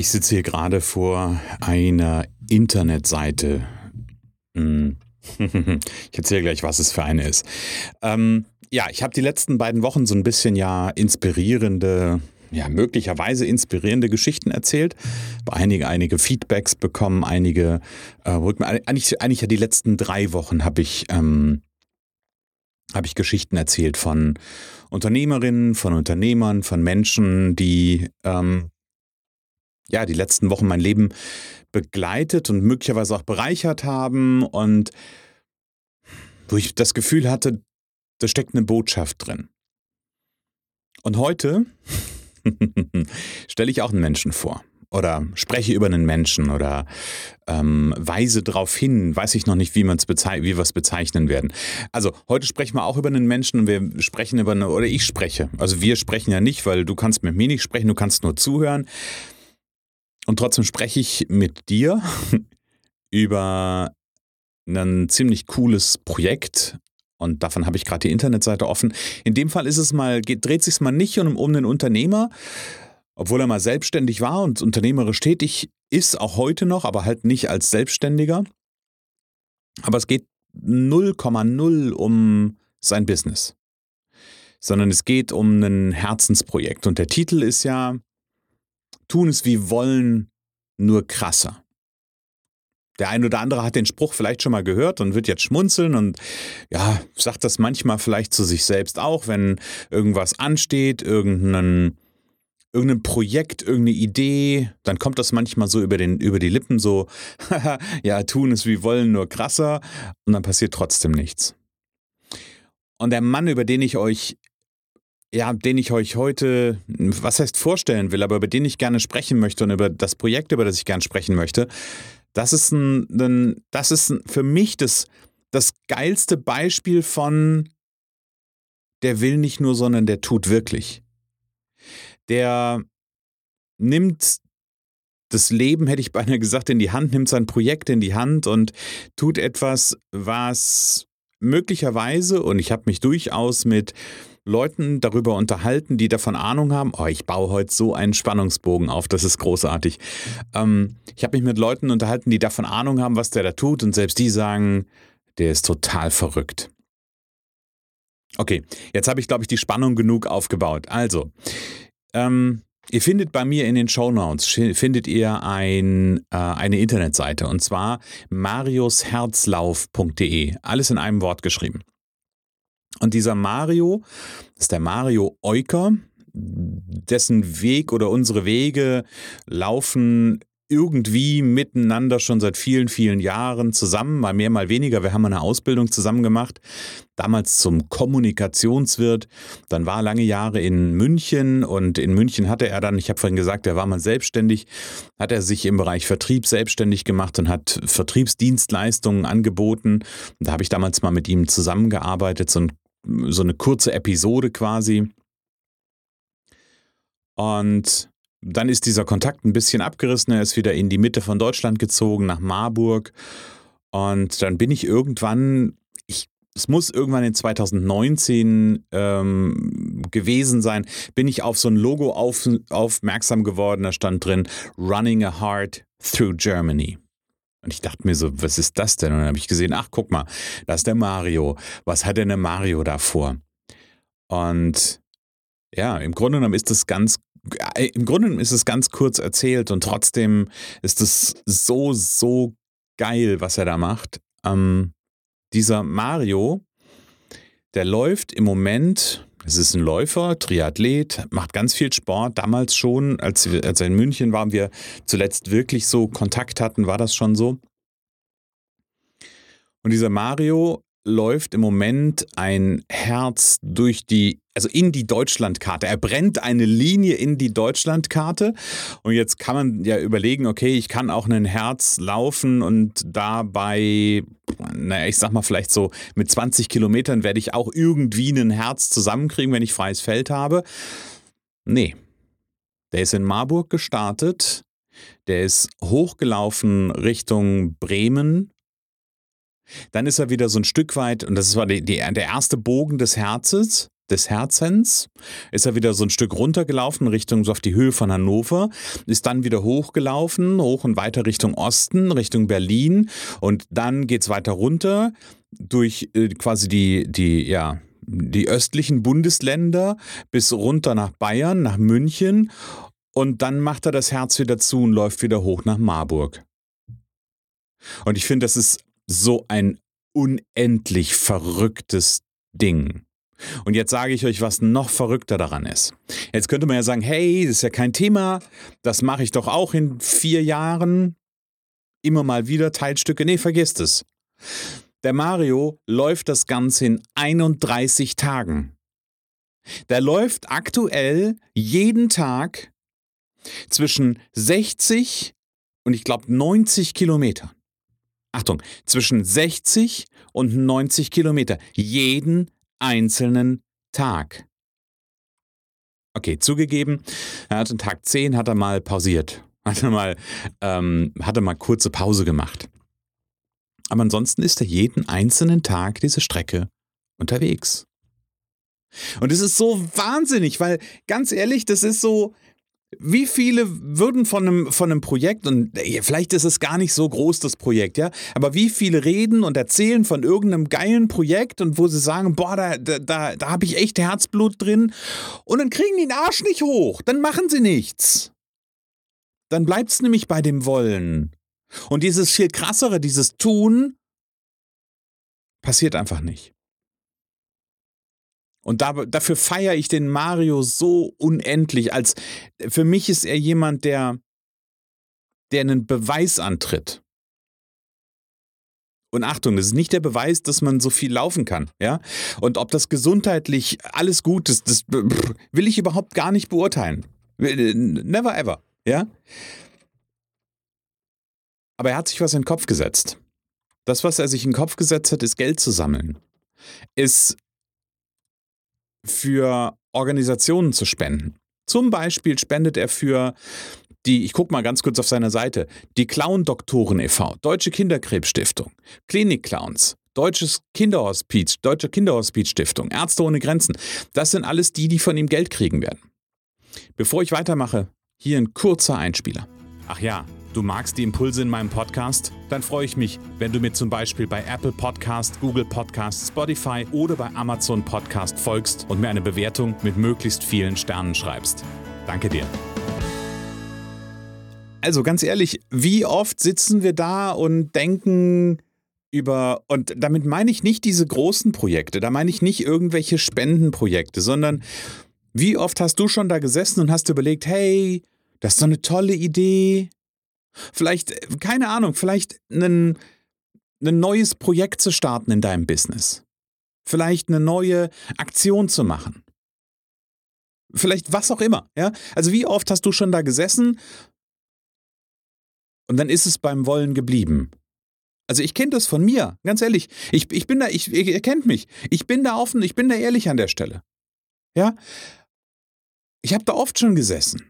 Ich sitze hier gerade vor einer Internetseite. Hm. Ich erzähle gleich, was es für eine ist. Ähm, ja, ich habe die letzten beiden Wochen so ein bisschen ja inspirierende, ja, möglicherweise inspirierende Geschichten erzählt. Einige, einige Feedbacks bekommen, einige äh, eigentlich, eigentlich ja die letzten drei Wochen habe ich, ähm, habe ich Geschichten erzählt von Unternehmerinnen, von Unternehmern, von Menschen, die ähm, ja, die letzten Wochen mein Leben begleitet und möglicherweise auch bereichert haben und wo ich das Gefühl hatte, da steckt eine Botschaft drin. Und heute stelle ich auch einen Menschen vor oder spreche über einen Menschen oder ähm, weise darauf hin, weiß ich noch nicht, wie, bezei wie wir es bezeichnen werden. Also heute sprechen wir auch über einen Menschen und wir sprechen über eine, oder ich spreche. Also wir sprechen ja nicht, weil du kannst mit mir nicht sprechen, du kannst nur zuhören. Und trotzdem spreche ich mit dir über ein ziemlich cooles Projekt. Und davon habe ich gerade die Internetseite offen. In dem Fall ist es mal, geht, dreht sich mal nicht um, um einen Unternehmer, obwohl er mal selbstständig war und unternehmerisch tätig ist, auch heute noch, aber halt nicht als Selbstständiger. Aber es geht 0,0 um sein Business, sondern es geht um ein Herzensprojekt. Und der Titel ist ja tun es wie wollen, nur krasser. Der ein oder andere hat den Spruch vielleicht schon mal gehört und wird jetzt schmunzeln und ja, sagt das manchmal vielleicht zu sich selbst auch, wenn irgendwas ansteht, irgendein, irgendein Projekt, irgendeine Idee, dann kommt das manchmal so über, den, über die Lippen so, ja, tun es wie wollen, nur krasser und dann passiert trotzdem nichts. Und der Mann, über den ich euch ja, den ich euch heute, was heißt vorstellen will, aber über den ich gerne sprechen möchte und über das Projekt, über das ich gerne sprechen möchte, das ist ein, ein das ist für mich das, das geilste Beispiel von der will nicht nur, sondern der tut wirklich. Der nimmt das Leben, hätte ich beinahe gesagt, in die Hand, nimmt sein Projekt in die Hand und tut etwas, was möglicherweise, und ich habe mich durchaus mit Leuten darüber unterhalten, die davon Ahnung haben. Oh, ich baue heute so einen Spannungsbogen auf, das ist großartig. Ähm, ich habe mich mit Leuten unterhalten, die davon Ahnung haben, was der da tut, und selbst die sagen, der ist total verrückt. Okay, jetzt habe ich, glaube ich, die Spannung genug aufgebaut. Also, ähm, Ihr findet bei mir in den Show Notes findet ihr ein, äh, eine Internetseite und zwar mariusherzlauf.de. Alles in einem Wort geschrieben. Und dieser Mario, ist der Mario Euker, dessen Weg oder unsere Wege laufen irgendwie miteinander schon seit vielen, vielen Jahren zusammen, mal mehr, mal weniger. Wir haben eine Ausbildung zusammen gemacht, damals zum Kommunikationswirt. Dann war er lange Jahre in München und in München hatte er dann, ich habe vorhin gesagt, er war mal selbstständig, hat er sich im Bereich Vertrieb selbstständig gemacht und hat Vertriebsdienstleistungen angeboten. Da habe ich damals mal mit ihm zusammengearbeitet, so, ein, so eine kurze Episode quasi. Und dann ist dieser Kontakt ein bisschen abgerissen. Er ist wieder in die Mitte von Deutschland gezogen, nach Marburg. Und dann bin ich irgendwann, ich, es muss irgendwann in 2019 ähm, gewesen sein, bin ich auf so ein Logo auf, aufmerksam geworden. Da stand drin Running a Heart Through Germany. Und ich dachte mir so, was ist das denn? Und dann habe ich gesehen, ach, guck mal, da ist der Mario. Was hat denn der Mario da vor? Und ja, im Grunde genommen ist das ganz äh, im Grunde ist es ganz kurz erzählt und trotzdem ist es so, so geil, was er da macht. Ähm, dieser Mario, der läuft im Moment, es ist ein Läufer, Triathlet, macht ganz viel Sport. Damals schon, als, als er in München waren, wir zuletzt wirklich so Kontakt hatten, war das schon so. Und dieser Mario läuft im Moment ein Herz durch die, also in die Deutschlandkarte. Er brennt eine Linie in die Deutschlandkarte. Und jetzt kann man ja überlegen, okay, ich kann auch ein Herz laufen und dabei, naja, ich sag mal vielleicht so mit 20 Kilometern werde ich auch irgendwie ein Herz zusammenkriegen, wenn ich freies Feld habe. Nee. Der ist in Marburg gestartet. Der ist hochgelaufen Richtung Bremen, dann ist er wieder so ein Stück weit, und das war die, die, der erste Bogen des Herzens, des Herzens, ist er wieder so ein Stück runtergelaufen Richtung so auf die Höhe von Hannover, ist dann wieder hochgelaufen, hoch und weiter Richtung Osten, Richtung Berlin und dann geht es weiter runter durch äh, quasi die, die, ja, die östlichen Bundesländer bis runter nach Bayern, nach München und dann macht er das Herz wieder zu und läuft wieder hoch nach Marburg. Und ich finde, das ist so ein unendlich verrücktes Ding. Und jetzt sage ich euch, was noch verrückter daran ist. Jetzt könnte man ja sagen, hey, das ist ja kein Thema, das mache ich doch auch in vier Jahren. Immer mal wieder Teilstücke. Nee, vergisst es. Der Mario läuft das Ganze in 31 Tagen. Der läuft aktuell jeden Tag zwischen 60 und ich glaube 90 Kilometern. Achtung, zwischen 60 und 90 Kilometer jeden einzelnen Tag. Okay, zugegeben, er hat an Tag 10 hat er mal pausiert. Hat er mal, ähm, hat er mal kurze Pause gemacht. Aber ansonsten ist er jeden einzelnen Tag diese Strecke unterwegs. Und es ist so wahnsinnig, weil ganz ehrlich, das ist so, wie viele würden von einem, von einem Projekt, und vielleicht ist es gar nicht so groß, das Projekt, ja, aber wie viele reden und erzählen von irgendeinem geilen Projekt und wo sie sagen, boah, da, da, da, da habe ich echt Herzblut drin und dann kriegen die den Arsch nicht hoch, dann machen sie nichts. Dann bleibt es nämlich bei dem Wollen. Und dieses viel krassere, dieses Tun, passiert einfach nicht. Und da, dafür feiere ich den Mario so unendlich. Als für mich ist er jemand, der, der einen Beweis antritt. Und Achtung, das ist nicht der Beweis, dass man so viel laufen kann, ja? Und ob das gesundheitlich alles gut ist, das will ich überhaupt gar nicht beurteilen. Never ever, ja? Aber er hat sich was in den Kopf gesetzt. Das, was er sich in den Kopf gesetzt hat, ist Geld zu sammeln. Ist für Organisationen zu spenden. Zum Beispiel spendet er für die, ich gucke mal ganz kurz auf seiner Seite, die Clown-Doktoren e.V., Deutsche Kinderkrebsstiftung, Klinik-Clowns, Deutsches Kinderhospiz, Deutsche Kinderhospizstiftung, Ärzte ohne Grenzen. Das sind alles die, die von ihm Geld kriegen werden. Bevor ich weitermache, hier ein kurzer Einspieler. Ach ja, Du magst die Impulse in meinem Podcast? Dann freue ich mich, wenn du mir zum Beispiel bei Apple Podcast, Google Podcast, Spotify oder bei Amazon Podcast folgst und mir eine Bewertung mit möglichst vielen Sternen schreibst. Danke dir. Also ganz ehrlich, wie oft sitzen wir da und denken über, und damit meine ich nicht diese großen Projekte, da meine ich nicht irgendwelche Spendenprojekte, sondern wie oft hast du schon da gesessen und hast überlegt, hey, das ist doch eine tolle Idee, Vielleicht, keine Ahnung, vielleicht ein, ein neues Projekt zu starten in deinem Business. Vielleicht eine neue Aktion zu machen. Vielleicht was auch immer, ja? Also wie oft hast du schon da gesessen und dann ist es beim Wollen geblieben? Also ich kenne das von mir, ganz ehrlich. Ich, ich bin da, ich, ihr kennt mich. Ich bin da offen, ich bin da ehrlich an der Stelle. Ja? Ich habe da oft schon gesessen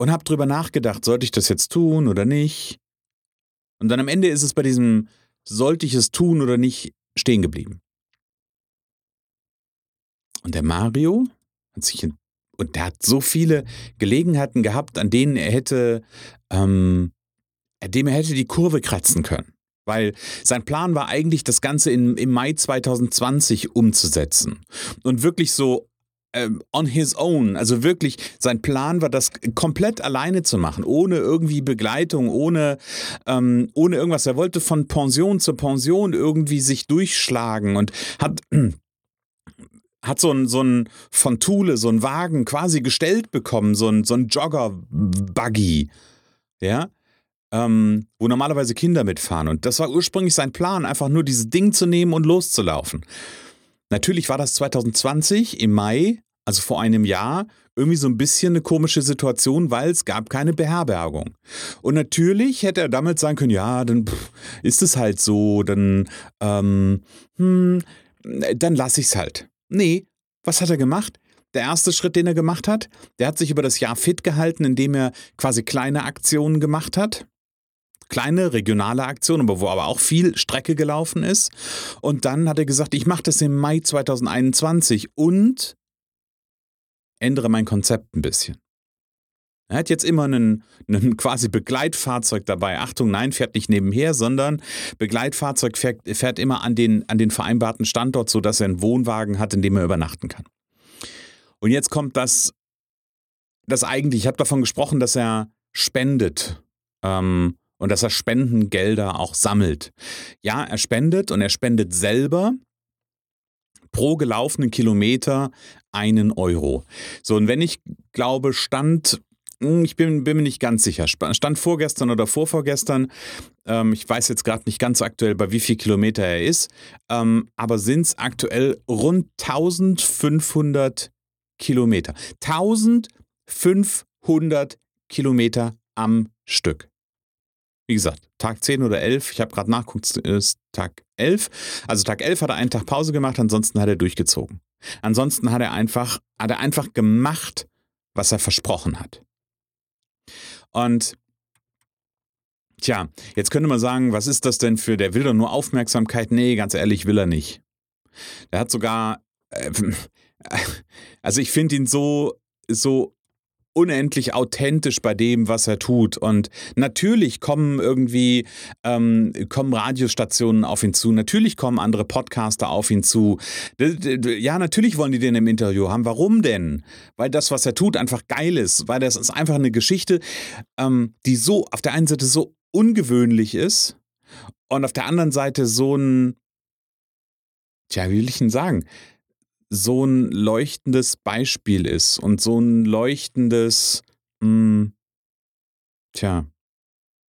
und habe drüber nachgedacht, sollte ich das jetzt tun oder nicht? Und dann am Ende ist es bei diesem sollte ich es tun oder nicht stehen geblieben. Und der Mario hat sich und der hat so viele Gelegenheiten gehabt, an denen er hätte, ähm, dem er hätte die Kurve kratzen können. Weil sein Plan war eigentlich, das Ganze in, im Mai 2020 umzusetzen. Und wirklich so on his own. Also wirklich, sein Plan war, das komplett alleine zu machen, ohne irgendwie Begleitung, ohne, ähm, ohne irgendwas. Er wollte von Pension zu Pension irgendwie sich durchschlagen und hat hat so ein, so ein von Thule, so ein Wagen quasi gestellt bekommen, so ein, so ein Jogger-Buggy. Ja. ähm, wo normalerweise Kinder mitfahren. Und das war ursprünglich sein Plan, einfach nur dieses Ding zu nehmen und loszulaufen. Natürlich war das 2020 im Mai, also vor einem Jahr, irgendwie so ein bisschen eine komische Situation, weil es gab keine Beherbergung. Und natürlich hätte er damit sagen können, ja, dann pff, ist es halt so, dann, ähm, hm, dann lasse ich es halt. Nee, was hat er gemacht? Der erste Schritt, den er gemacht hat, der hat sich über das Jahr fit gehalten, indem er quasi kleine Aktionen gemacht hat kleine regionale Aktionen, aber wo aber auch viel Strecke gelaufen ist. Und dann hat er gesagt, ich mache das im Mai 2021 und ändere mein Konzept ein bisschen. Er hat jetzt immer einen, einen quasi Begleitfahrzeug dabei. Achtung, nein, fährt nicht nebenher, sondern Begleitfahrzeug fährt, fährt immer an den, an den vereinbarten Standort, sodass er einen Wohnwagen hat, in dem er übernachten kann. Und jetzt kommt das, das eigentlich, ich habe davon gesprochen, dass er spendet ähm, und dass er Spendengelder auch sammelt. Ja, er spendet und er spendet selber pro gelaufenen Kilometer einen Euro. So, und wenn ich glaube, stand hm, ich bin, bin, mir nicht ganz sicher. Stand vorgestern oder vorvorgestern. Ähm, ich weiß jetzt gerade nicht ganz aktuell, bei wie viel Kilometer er ist. Ähm, aber sind es aktuell rund 1500 Kilometer. 1500 Kilometer am Stück. Wie gesagt, Tag 10 oder 11, ich habe gerade nachgeguckt, ist Tag 11. Also Tag 11 hat er einen Tag Pause gemacht, ansonsten hat er durchgezogen. Ansonsten hat er einfach, hat er einfach gemacht, was er versprochen hat. Und tja, jetzt könnte man sagen, was ist das denn für, der will doch nur Aufmerksamkeit? Nee, ganz ehrlich, will er nicht. Der hat sogar, äh, also ich finde ihn so, so unendlich authentisch bei dem, was er tut. Und natürlich kommen irgendwie ähm, kommen Radiostationen auf ihn zu, natürlich kommen andere Podcaster auf ihn zu. Ja, natürlich wollen die den im Interview haben. Warum denn? Weil das, was er tut, einfach geil ist. Weil das ist einfach eine Geschichte, ähm, die so auf der einen Seite so ungewöhnlich ist und auf der anderen Seite so ein, tja, wie will ich denn sagen? So ein leuchtendes Beispiel ist und so ein leuchtendes, mh, hm, tja,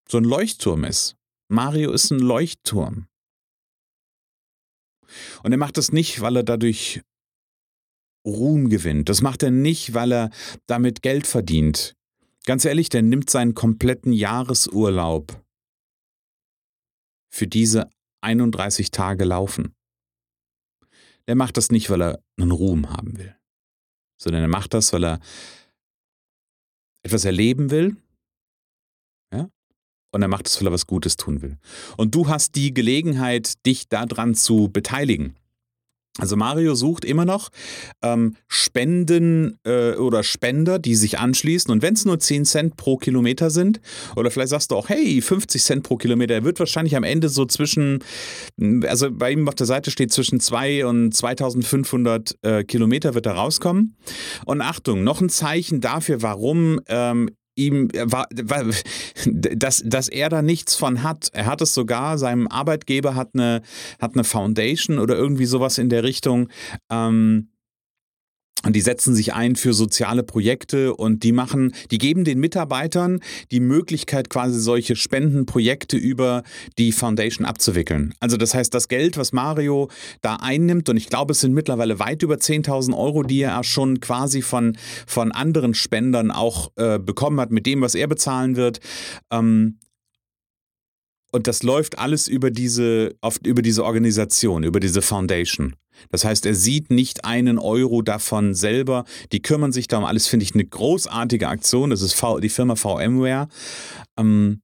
so ein Leuchtturm ist. Mario ist ein Leuchtturm. Und er macht das nicht, weil er dadurch Ruhm gewinnt. Das macht er nicht, weil er damit Geld verdient. Ganz ehrlich, der nimmt seinen kompletten Jahresurlaub für diese 31 Tage laufen der macht das nicht, weil er einen Ruhm haben will, sondern er macht das, weil er etwas erleben will. Ja? Und er macht es, weil er was Gutes tun will. Und du hast die Gelegenheit, dich daran zu beteiligen. Also Mario sucht immer noch ähm, Spenden äh, oder Spender, die sich anschließen. Und wenn es nur 10 Cent pro Kilometer sind, oder vielleicht sagst du auch, hey, 50 Cent pro Kilometer, er wird wahrscheinlich am Ende so zwischen, also bei ihm auf der Seite steht zwischen 2 und 2500 äh, Kilometer wird er rauskommen. Und Achtung, noch ein Zeichen dafür, warum ähm, ihm, war, war, dass, dass er da nichts von hat. Er hat es sogar, seinem Arbeitgeber hat eine, hat eine Foundation oder irgendwie sowas in der Richtung. Ähm, und die setzen sich ein für soziale Projekte und die machen, die geben den Mitarbeitern die Möglichkeit, quasi solche Spendenprojekte über die Foundation abzuwickeln. Also das heißt, das Geld, was Mario da einnimmt, und ich glaube, es sind mittlerweile weit über 10.000 Euro, die er schon quasi von, von anderen Spendern auch äh, bekommen hat, mit dem, was er bezahlen wird. Ähm, und das läuft alles über diese, auf, über diese Organisation, über diese Foundation. Das heißt, er sieht nicht einen Euro davon selber. Die kümmern sich darum. Alles finde ich eine großartige Aktion. Das ist v, die Firma VMware. Ähm,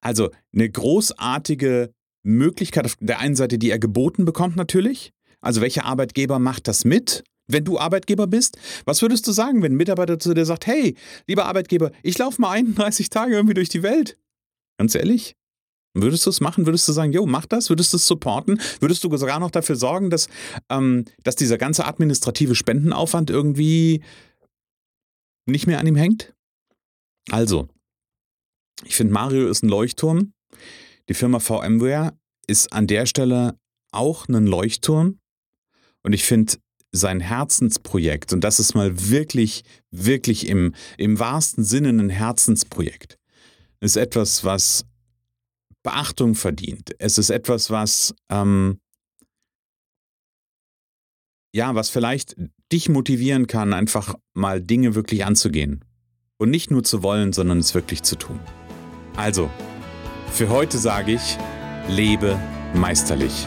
also eine großartige Möglichkeit auf der einen Seite, die er geboten bekommt natürlich. Also welcher Arbeitgeber macht das mit? Wenn du Arbeitgeber bist, was würdest du sagen, wenn ein Mitarbeiter zu dir sagt, hey, lieber Arbeitgeber, ich laufe mal 31 Tage irgendwie durch die Welt? Ganz ehrlich? Würdest du es machen? Würdest du sagen, jo, mach das? Würdest du es supporten? Würdest du sogar noch dafür sorgen, dass, ähm, dass dieser ganze administrative Spendenaufwand irgendwie nicht mehr an ihm hängt? Also, ich finde, Mario ist ein Leuchtturm. Die Firma VMware ist an der Stelle auch ein Leuchtturm. Und ich finde, sein Herzensprojekt, und das ist mal wirklich, wirklich im, im wahrsten Sinne ein Herzensprojekt, ist etwas, was Beachtung verdient. Es ist etwas, was ähm, ja, was vielleicht dich motivieren kann, einfach mal Dinge wirklich anzugehen. Und nicht nur zu wollen, sondern es wirklich zu tun. Also, für heute sage ich, lebe meisterlich.